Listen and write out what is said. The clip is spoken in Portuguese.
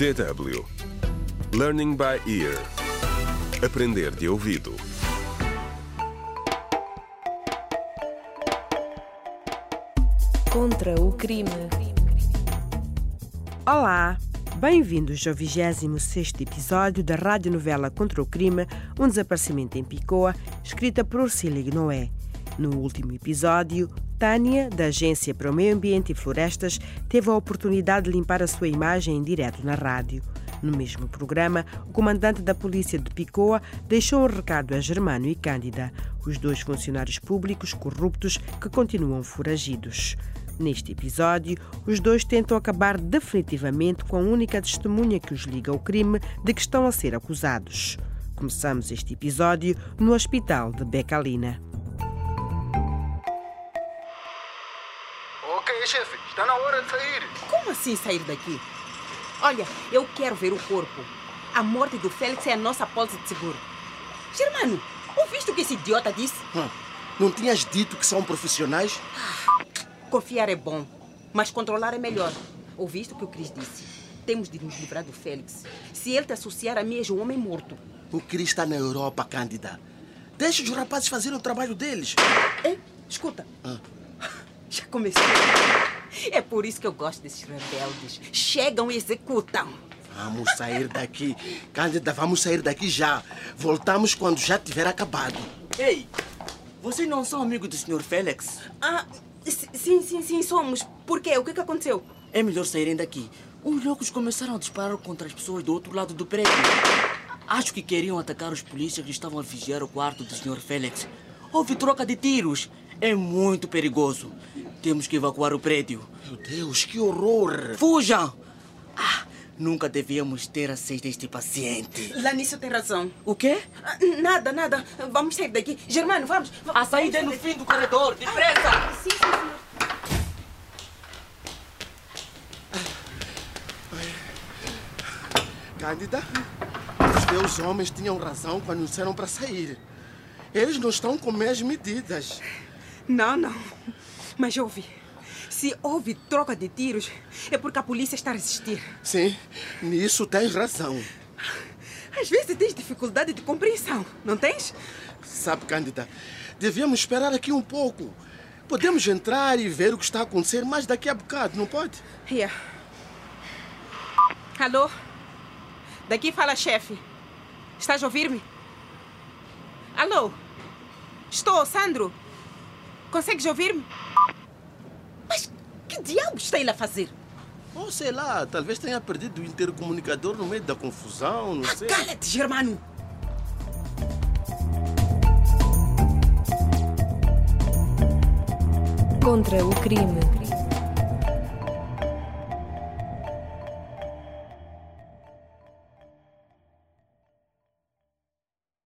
DW Learning by Ear Aprender de ouvido Contra o crime. Olá, bem-vindos ao 26 episódio da radionovela Contra o Crime, um desaparecimento em Picoa, escrita por Ursula Noé. No último episódio, Tânia, da Agência para o Meio Ambiente e Florestas, teve a oportunidade de limpar a sua imagem em direto na rádio. No mesmo programa, o comandante da polícia de Picoa deixou um recado a Germano e Cândida, os dois funcionários públicos corruptos que continuam foragidos. Neste episódio, os dois tentam acabar definitivamente com a única testemunha que os liga ao crime de que estão a ser acusados. Começamos este episódio no hospital de Becalina. Ok, chefe, está na hora de sair. Como assim sair daqui? Olha, eu quero ver o corpo. A morte do Félix é a nossa pólice de seguro. Germano, ouviste o que esse idiota disse? Hum, Não tinhas dito que são profissionais? Confiar é bom, mas controlar é melhor. Ouviste o que o Cris disse? Temos de nos livrar do Félix. Se ele te associar a mim, és um homem morto. O Cris está na Europa, Cândida. Deixa os rapazes fazerem o trabalho deles. Ei, escuta. Já comecei. É por isso que eu gosto desses rebeldes. Chegam e executam. Vamos sair daqui. Cândida, vamos sair daqui já. Voltamos quando já tiver acabado. Ei, vocês não são amigos do Sr. Félix? Ah, sim, sim, sim, somos. Por quê? O que, que aconteceu? É melhor saírem daqui. Os loucos começaram a disparar contra as pessoas do outro lado do prédio. Acho que queriam atacar os polícias que estavam a vigiar o quarto do Sr. Félix. Houve troca de tiros. É muito perigoso. Temos que evacuar o prédio. Meu Deus, que horror! Fujam! Ah, nunca devíamos ter aceito este paciente. Lanício tem razão. O quê? Ah, Nada, nada. Vamos sair daqui. Germano, vamos. A saída é no fim do corredor. Depressa! Sim, sim, senhor. Cândida, os teus homens tinham razão quando disseram para sair. Eles não estão com meias medidas. Não, não. Mas ouve. Se houve troca de tiros, é porque a polícia está a resistir. Sim, nisso tens razão. Às vezes tens dificuldade de compreensão, não tens? Sabe, Cândida, devíamos esperar aqui um pouco. Podemos entrar e ver o que está a acontecer mais daqui a bocado, não pode? Yeah. Alô? Daqui fala chefe. Estás a ouvir-me? Alô? Estou, Sandro? Consegues ouvir-me? Mas que diabo está ele a fazer? Ou sei lá, talvez tenha perdido o intercomunicador no meio da confusão, não sei. Cala-te, Germano! Contra o crime.